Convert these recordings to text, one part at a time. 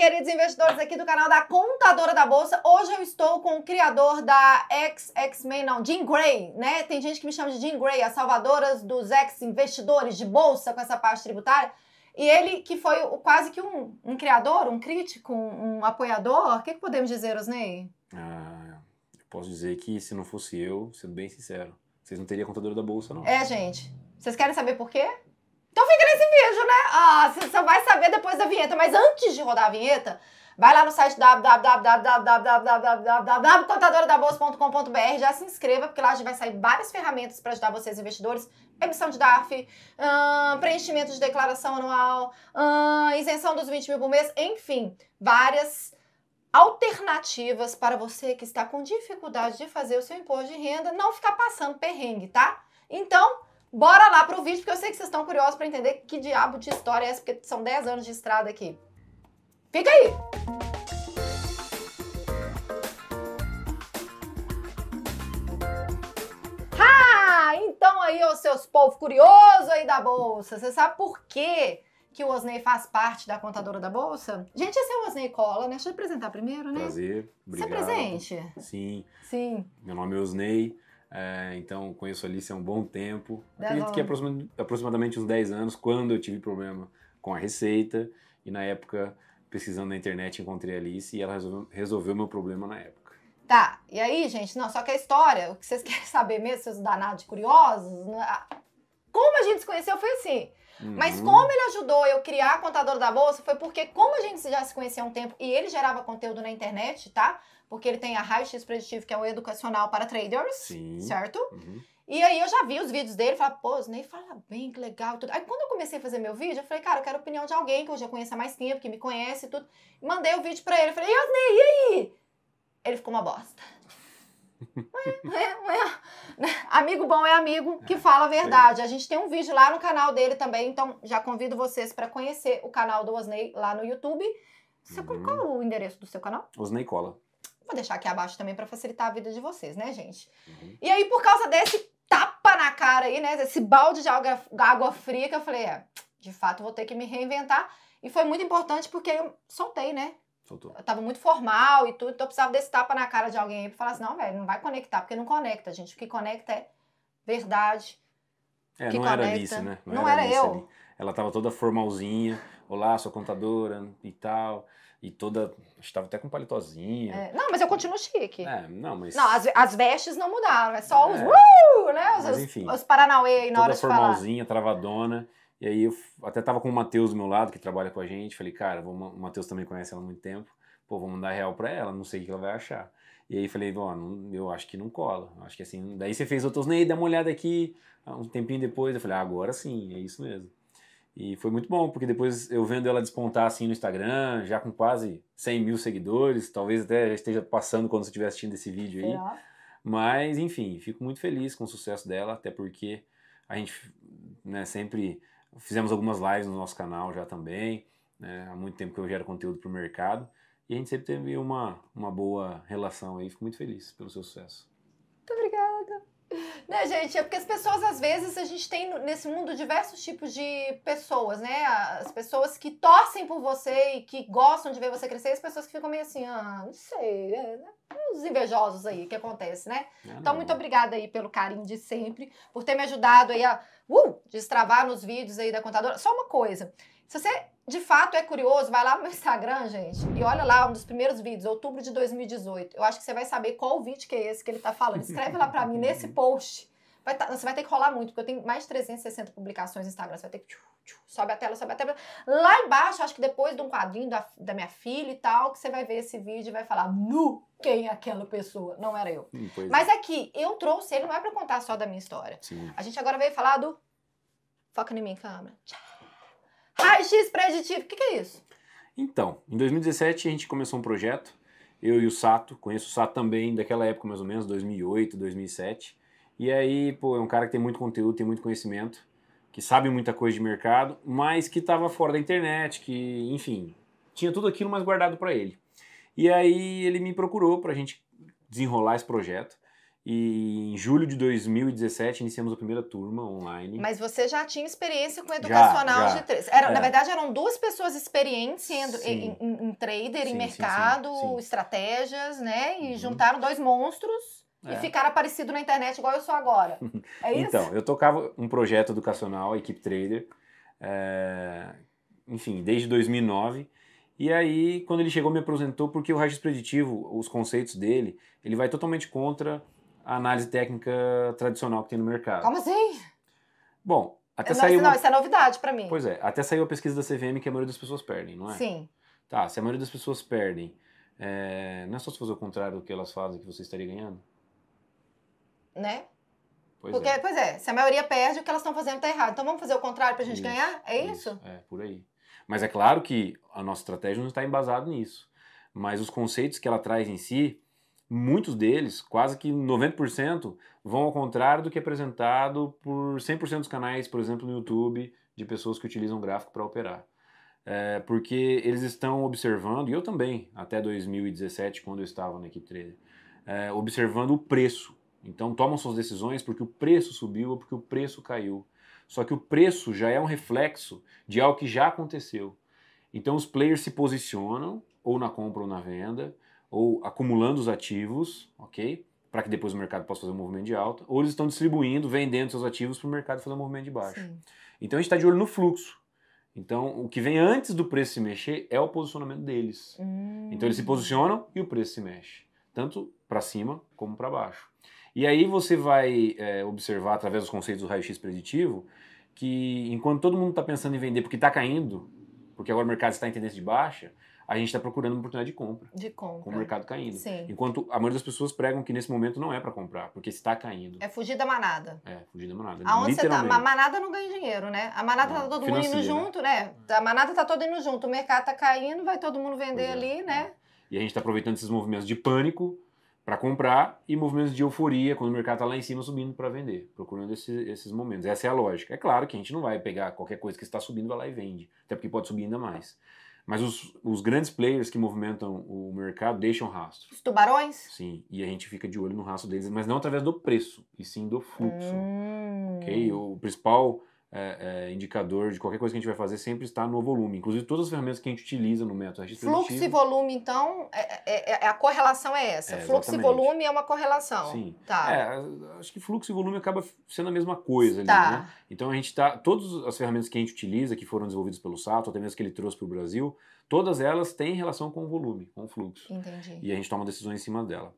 queridos investidores aqui do canal da Contadora da Bolsa. Hoje eu estou com o criador da X-X-Men, não, Jean Grey, né? Tem gente que me chama de Jean Grey, as salvadoras dos ex-investidores de bolsa com essa parte tributária. E ele que foi quase que um, um criador, um crítico, um, um apoiador. O que, que podemos dizer, Osney? Ah, eu posso dizer que se não fosse eu, sendo bem sincero, vocês não teriam Contadora da Bolsa, não. É, gente. Vocês querem saber por quê? Fica nesse vídeo, né? Ah, você só vai saber depois da vinheta. Mas antes de rodar a vinheta, vai lá no site www.contadoradabbolsa.com.br, já se inscreva, porque lá já vai sair várias ferramentas para ajudar vocês investidores. Emissão de DARF, preenchimento de declaração anual, isenção dos 20 mil por mês, enfim, várias alternativas para você que está com dificuldade de fazer o seu imposto de renda, não ficar passando perrengue, tá? Então, Bora lá pro vídeo, porque eu sei que vocês estão curiosos para entender que diabo de história é essa, porque são 10 anos de estrada aqui. Fica aí! Ah, então aí, os seus povos curiosos aí da Bolsa, você sabe por quê que o Osney faz parte da contadora da Bolsa? Gente, esse é o Osney Cola, né? Deixa eu apresentar primeiro, né? Prazer, obrigado. Você é presente? Sim. Sim. Meu nome é Osney. É, então, conheço a Alice há um bom tempo. Acredito que aproximadamente uns 10 anos, quando eu tive problema com a receita. E na época, pesquisando na internet, encontrei a Alice e ela resolveu, resolveu meu problema na época. Tá, e aí, gente, não, só que a história, o que vocês querem saber mesmo, seus danados curiosos, né? como a gente se conheceu foi assim. Uhum. Mas como ele ajudou eu criar a contadora da bolsa foi porque, como a gente já se conhecia há um tempo e ele gerava conteúdo na internet, tá? porque ele tem a Raio X Preditivo, que é o educacional para traders, Sim. certo? Uhum. E aí eu já vi os vídeos dele, falei, pô, nem fala bem, que legal tudo. Aí quando eu comecei a fazer meu vídeo, eu falei, cara, eu quero a opinião de alguém que eu já conheço há mais tempo, que me conhece e tudo. Mandei o vídeo pra ele, falei, Yosnei, e aí? Ele ficou uma bosta. amigo bom é amigo que fala a verdade. A gente tem um vídeo lá no canal dele também, então já convido vocês para conhecer o canal do Osney lá no YouTube. Você, uhum. Qual o endereço do seu canal? Osney Cola. Vou deixar aqui abaixo também para facilitar a vida de vocês, né, gente? Uhum. E aí, por causa desse tapa na cara aí, né? Esse balde de água, água fria, que eu falei, é, de fato, vou ter que me reinventar. E foi muito importante porque eu soltei, né? Soltou. Eu tava muito formal e tudo, então eu precisava desse tapa na cara de alguém aí pra falar assim, não, velho, não vai conectar, porque não conecta, gente. O que conecta é verdade. É, não conecta. era Alice, né? Não, não era, era eu. Ali. Ela tava toda formalzinha, olá, sou contadora e tal. E toda. Estava até com paletózinha. É, não, mas eu continuo chique. É, não, mas. Não, as, as vestes não mudaram, é só os. É, uh, né? Os, mas, enfim, os, os Paranauê aí na hora de falar. formalzinha, travadona. E aí eu até tava com o Matheus do meu lado, que trabalha com a gente. Falei, cara, vou, o Matheus também conhece ela há muito tempo. Pô, vou mandar real pra ela, não sei o que ela vai achar. E aí falei, ó, eu acho que não cola. Acho que assim. Daí você fez outros, Ney, dá uma olhada aqui. Um tempinho depois, eu falei, ah, agora sim, é isso mesmo. E foi muito bom, porque depois eu vendo ela despontar assim no Instagram, já com quase 100 mil seguidores, talvez até já esteja passando quando você estiver assistindo esse vídeo aí. Mas, enfim, fico muito feliz com o sucesso dela, até porque a gente né, sempre fizemos algumas lives no nosso canal já também. Né, há muito tempo que eu gero conteúdo para o mercado. E a gente sempre teve uma, uma boa relação aí. Fico muito feliz pelo seu sucesso. Né, gente? É porque as pessoas, às vezes, a gente tem nesse mundo diversos tipos de pessoas, né? As pessoas que torcem por você e que gostam de ver você crescer, e as pessoas que ficam meio assim, ah, não sei, é, né? Os invejosos aí que acontece, né? É, então, muito obrigada aí pelo carinho de sempre, por ter me ajudado aí a uh, destravar nos vídeos aí da contadora. Só uma coisa, se você de fato é curioso, vai lá no meu Instagram, gente, e olha lá um dos primeiros vídeos, outubro de 2018. Eu acho que você vai saber qual vídeo que é esse que ele tá falando. Escreve lá pra mim nesse post. Vai tá, você vai ter que rolar muito, porque eu tenho mais de 360 publicações no Instagram. Você vai ter que. Sobe a tela, sobe a tela. Lá embaixo, acho que depois de um quadrinho da, da minha filha e tal, que você vai ver esse vídeo e vai falar: Nu, quem é aquela pessoa? Não era eu. Hum, Mas é. aqui, eu trouxe ele, não é pra contar só da minha história. Sim. A gente agora veio falar do. Foca em mim, câmera. Tchau. Raio-X preditivo, o que, que é isso? Então, em 2017 a gente começou um projeto, eu e o Sato, conheço o Sato também daquela época mais ou menos, 2008, 2007. E aí, pô, é um cara que tem muito conteúdo, tem muito conhecimento, que sabe muita coisa de mercado, mas que estava fora da internet, que, enfim, tinha tudo aquilo mais guardado para ele. E aí ele me procurou para a gente desenrolar esse projeto. E em julho de 2017 iniciamos a primeira turma online. Mas você já tinha experiência com educacional Já, já. de três. Era, É. Na verdade, eram duas pessoas experientes Sim. em, em- em trader, Sim, em mercado, sim, sim. estratégias, né? E Uhum. juntaram dois monstros e É. ficaram aparecidos na internet igual eu sou agora. É isso? Então, eu tocava um projeto educacional, a Equipe Trader, é, enfim, desde 2009. E aí, quando ele chegou, me apresentou porque o raio-x preditivo, os conceitos dele, ele vai totalmente contra a análise técnica tradicional que tem no mercado. Como assim? Bom, até não, saiu isso, não, uma... isso é novidade pra mim. Pois é, até saiu a pesquisa da CVM que a maioria das pessoas perdem, não é? Sim. Tá, se a maioria das pessoas perdem, é, não é só se fazer o contrário do que elas fazem que você estaria ganhando? Né? Pois Porque, é. pois é, se a maioria perde, o que elas estão fazendo tá errado. Então vamos fazer o contrário pra gente Isso, ganhar? É isso? É, por aí. Mas é claro que a nossa estratégia não está embasada nisso. Mas os conceitos que ela traz em si, muitos deles, quase que 90%, vão ao contrário do que é apresentado por 100% dos canais, por exemplo, no YouTube, de pessoas que utilizam gráfico para operar. É, porque eles estão observando, e eu também, até 2017, quando eu estava na equipe trader, é, observando o preço. Então tomam suas decisões porque o preço subiu ou porque o preço caiu. Só que o preço já é um reflexo de algo que já aconteceu. Então os players se posicionam ou na compra ou na venda, ou acumulando os ativos, ok? Para que depois o mercado possa fazer um movimento de alta, ou eles estão distribuindo, vendendo seus ativos para o mercado fazer um movimento de baixo. Sim. Então a gente está de olho no fluxo. Então o que vem antes do preço se mexer é o posicionamento deles. Hum. Então eles se posicionam e o preço se mexe, tanto para cima como para baixo. E aí você vai é, observar através dos conceitos do raio-x preditivo que enquanto todo mundo está pensando em vender porque está caindo, porque agora o mercado está em tendência de baixa, a gente está procurando uma oportunidade de compra, De compra. com o mercado caindo. Sim. Enquanto a maioria das pessoas pregam que nesse momento não é para comprar, porque está caindo. É fugir da manada. É, fugir da manada. Aonde você tá? A manada não ganha dinheiro, né? A manada tá Não, todo mundo indo junto, né? A manada tá toda indo junto. O mercado tá caindo, vai todo mundo vender é, ali, né? E a gente está aproveitando esses movimentos de pânico para comprar e movimentos de euforia quando o mercado está lá em cima subindo para vender, procurando esse- esses momentos. Essa é a lógica. É claro que a gente não vai pegar qualquer coisa que está subindo, vai lá e vende, até porque pode subir ainda mais. Mas os, os grandes players que movimentam o mercado deixam rastro. Os tubarões? Sim, e a gente fica de olho no rastro deles, mas não através do preço, e sim do fluxo. Hum. ok? O principal é, é, indicador de qualquer coisa que a gente vai fazer sempre está no volume. Inclusive, todas as ferramentas que a gente utiliza no método registro Fluxo e volume, então, é, é- é- a correlação é essa. É, Fluxo e exatamente. volume é uma correlação. Sim. Tá. É, acho que fluxo e volume acaba sendo a mesma coisa ali, Tá. né? Então a gente tá. Todas as ferramentas que a gente utiliza, que foram desenvolvidas pelo Sato, até mesmo que ele trouxe para o Brasil, todas elas têm relação com o volume, com o fluxo. Entendi. E a gente toma decisões em cima dela.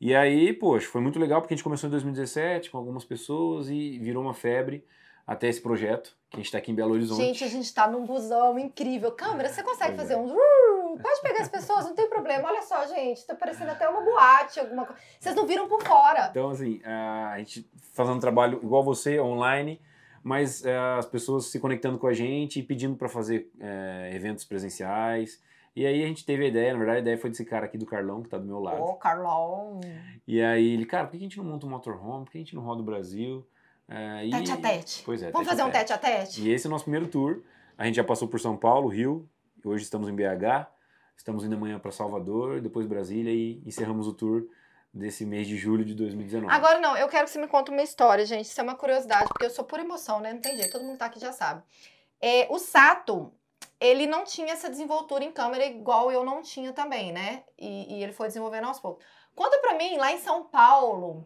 E aí, poxa, foi muito legal porque a gente começou em 2017 com algumas pessoas e virou uma febre até esse projeto, que a gente está aqui em Belo Horizonte. Gente, a gente tá num busão incrível. Câmera, você consegue Pois fazer é. um. Pode pegar as pessoas, não tem problema. Olha só, gente, tá parecendo até uma boate, alguma coisa. Vocês não viram por fora. Então, assim, a gente fazendo um trabalho igual você, online, mas é, as pessoas se conectando com a gente e pedindo para fazer é, eventos presenciais. E aí a gente teve a ideia, na verdade a ideia foi desse cara aqui do Carlão, que tá do meu lado. Ô, Carlão. E aí ele, cara, por que a gente não monta um motorhome? Por que a gente não roda o Brasil? E- Tete a tete. Pois é, Vamos fazer um tete a tete? E esse é o nosso primeiro tour. A gente já passou por São Paulo, Rio, hoje estamos em BH, estamos indo amanhã para Salvador, depois Brasília e encerramos o tour desse mês de julho de 2019. Agora não, eu quero que você me conte uma história, gente. Isso é uma curiosidade, porque eu sou por emoção, né? Não tem jeito, todo mundo tá aqui já sabe. É, o Sato, ele não tinha essa desenvoltura em câmera igual eu não tinha também, né? E, e ele foi desenvolvendo aos poucos. Conta pra mim, lá em São Paulo,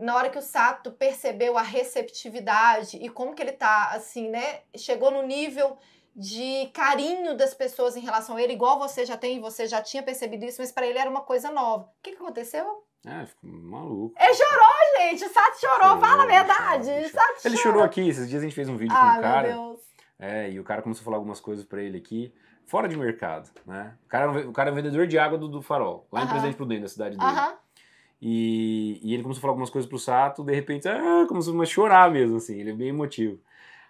na hora que o Sato percebeu a receptividade e como que ele tá, assim, né? Chegou no nível de carinho das pessoas em relação a ele, igual você já tem, você já tinha percebido isso, mas pra ele era uma coisa nova. O que, que aconteceu? É, ficou maluco. Ele chorou, gente. O Sato chorou. Chorou, Fala a chorou, verdade. chorou. Sato Ele chorou. chorou aqui, esses dias a gente fez um vídeo com Ah, o cara. meu Deus. É, e o cara começou a falar algumas coisas pra ele aqui, fora de mercado, né? O cara, é o cara é um vendedor de água do, do farol, lá em Aham. Presidente Prudente, da cidade dele. Aham. E, e ele começou a falar algumas coisas pro Sato, de repente, ah, começou a chorar mesmo, assim, ele é bem emotivo.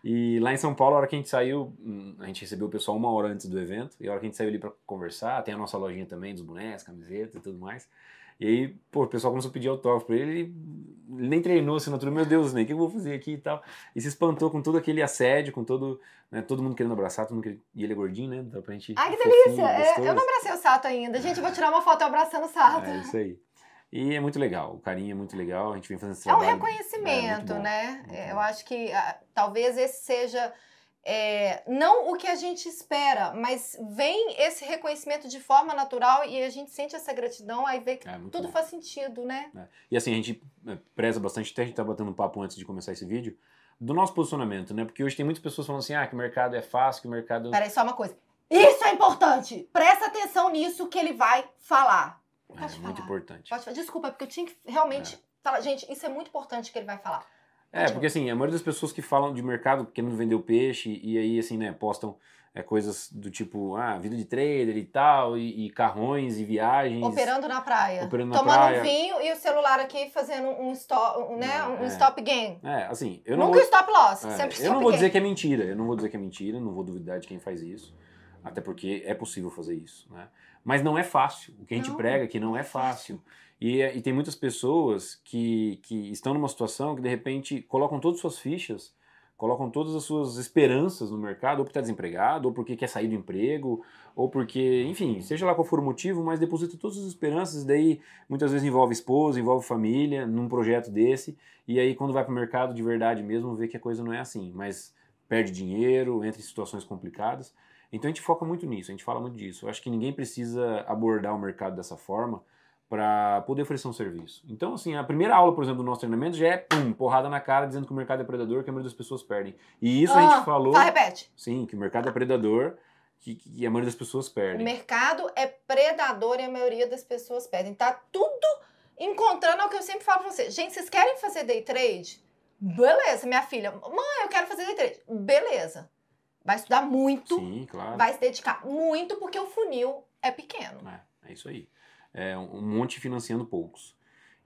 E lá em São Paulo, a hora que a gente saiu, hum, a gente recebeu o pessoal uma hora antes do evento, e a hora que a gente saiu ali pra conversar, tem a nossa lojinha também, dos bonecos, camisetas e tudo mais. E aí, pô, o pessoal começou a pedir autógrafo pra ele, ele nem treinou assinatura, meu Deus, né, o que eu vou fazer aqui e tal. E se espantou com todo aquele assédio, com todo, né, todo mundo querendo abraçar, todo mundo querendo... E ele é gordinho, né, dá pra gente... Ai, que fofinho, delícia. É, eu não abracei o Sato ainda. Gente, eu vou tirar uma foto abraçando o Sato. É isso aí. E é muito legal, o carinho é muito legal, a gente vem fazendo esse É um trabalho. reconhecimento, É, bom, né? É, bom. Eu acho que ah, talvez esse seja. é, não o que a gente espera, mas vem esse reconhecimento de forma natural e a gente sente essa gratidão, aí vê que É, tudo bom. faz sentido, né? E assim, a gente é, preza bastante, até a gente tá batendo um papo antes de começar esse vídeo, do nosso posicionamento, né? Porque hoje tem muitas pessoas falando assim, ah, que o mercado é fácil, que o mercado... Peraí, só uma coisa. Isso é importante! Presta atenção nisso que ele vai falar. É, Pode muito falar. importante. Pode falar. Desculpa, porque eu tinha que realmente falar. Gente, isso é muito importante que ele vai falar. É, porque assim, a maioria das pessoas que falam de mercado querendo vender o peixe e aí, assim, né, postam é, coisas do tipo, ah, vida de trader e tal, e, e carrões e viagens. Operando na praia. Operando na tomando praia. um vinho e o celular aqui fazendo um stop, né? Um É. stop game. É, assim, eu não Nunca vou, stop loss, é, sempre stop eu não vou gain. dizer que é mentira, eu não vou dizer que é mentira, não vou duvidar de quem faz isso, até porque é possível fazer isso, né? Mas não é fácil, o que a gente Não, prega que não é fácil. E, e tem muitas pessoas que, que estão numa situação que de repente colocam todas as suas fichas, colocam todas as suas esperanças no mercado, ou porque está desempregado, ou porque quer sair do emprego, ou porque, enfim, seja lá qual for o motivo, mas deposita todas as esperanças, daí muitas vezes envolve esposa, envolve família, num projeto desse, e aí quando vai para o mercado de verdade mesmo, vê que a coisa não é assim, mas perde dinheiro, entra em situações complicadas. Então a gente foca muito nisso, a gente fala muito disso. Eu acho que ninguém precisa abordar o mercado dessa forma para poder oferecer um serviço. Então, assim, a primeira aula, por exemplo, do nosso treinamento já é pum, porrada na cara dizendo que o mercado é predador, que a maioria das pessoas perdem. E isso a Ah, gente falou, Fala, repete. sim, que o mercado é predador, que, que a maioria das pessoas O perdem. mercado é predador e a maioria das pessoas pedem. Tá tudo encontrando é o que eu sempre falo pra vocês. Gente, vocês querem fazer day trade? Beleza, minha filha. Mãe, eu quero fazer day trade. Beleza. Vai estudar muito, Sim, claro. vai se dedicar muito, porque o funil é pequeno. É, é isso aí. É um monte financiando poucos.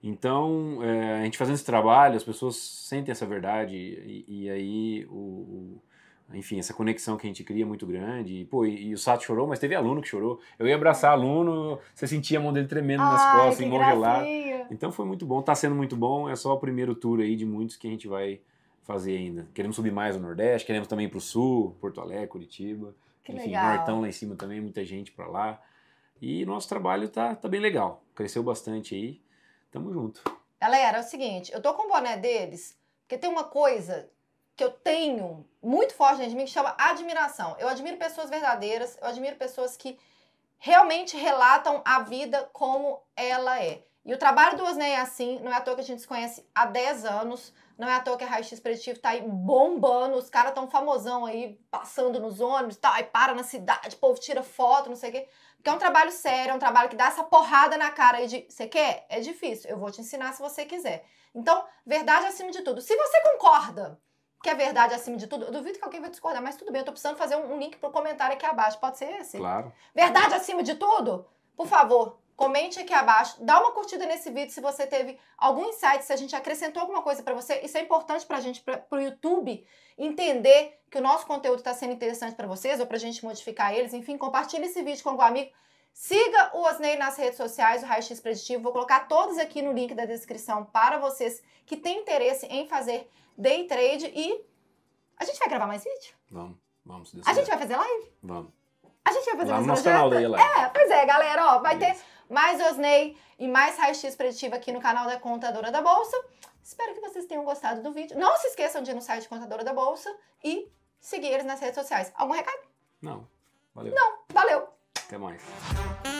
Então, é, a gente fazendo esse trabalho, as pessoas sentem essa verdade e, e aí, o, o- enfim, essa conexão que a gente cria é muito grande. E, pô, e, e o Sato chorou, mas teve aluno que chorou. Eu ia abraçar aluno, você sentia a mão dele tremendo nas Ai, costas, que em mão gelada. Então foi muito bom, tá sendo muito bom. É só o primeiro tour aí de muitos que a gente vai fazer ainda. Queremos subir mais no Nordeste, queremos também ir pro Sul, Porto Alegre, Curitiba. Que Enfim, legal. Nortão lá em cima também, muita gente pra lá. E nosso trabalho tá, tá bem legal. Cresceu bastante aí. Tamo junto. Galera, é o seguinte, eu tô com o boné deles, porque tem uma coisa que eu tenho muito forte dentro de mim que chama admiração. Eu admiro pessoas verdadeiras, eu admiro pessoas que realmente relatam a vida como ela é. E o trabalho do Osney é assim, não é à toa que a gente se conhece há 10 anos, não é à toa que a Raio X Preditivo tá aí bombando, os caras tão famosão aí, passando nos ônibus e tal, aí para na cidade, o povo tira foto, não sei o quê. Porque é um trabalho sério, é um trabalho que dá essa porrada na cara aí de, você quer? É difícil, eu vou te ensinar se você quiser. Então, verdade acima de tudo. Se você concorda que é verdade acima de tudo, eu duvido que alguém vai discordar, mas tudo bem, eu tô precisando fazer um, um link pro comentário aqui abaixo, pode ser esse? Claro. Verdade acima de tudo? Por favor, comente aqui abaixo, dá uma curtida nesse vídeo se você teve algum insight, se a gente acrescentou alguma coisa pra você. Isso é importante pra gente, pra, pro YouTube, entender que o nosso conteúdo tá sendo interessante pra vocês ou pra gente modificar eles. Enfim, compartilhe esse vídeo com algum amigo. Siga o Osney nas redes sociais, o Raio X Preditivo. Vou colocar todos aqui no link da descrição para vocês que têm interesse em fazer day trade. E a gente vai gravar mais vídeo? Vamos, vamos. A gente vai fazer live? Vamos. A gente vai fazer Lá mais no nosso projeto? canal daí, lá. É, pois é, galera, ó, vai ter Isso. mais Osney e mais raio-x preditivo aqui no canal da Contadora da Bolsa. Espero que vocês tenham gostado do vídeo. Não se esqueçam de ir no site Contadora da Bolsa e seguir eles nas redes sociais. Algum recado? Não. Valeu. Valeu! Até mais.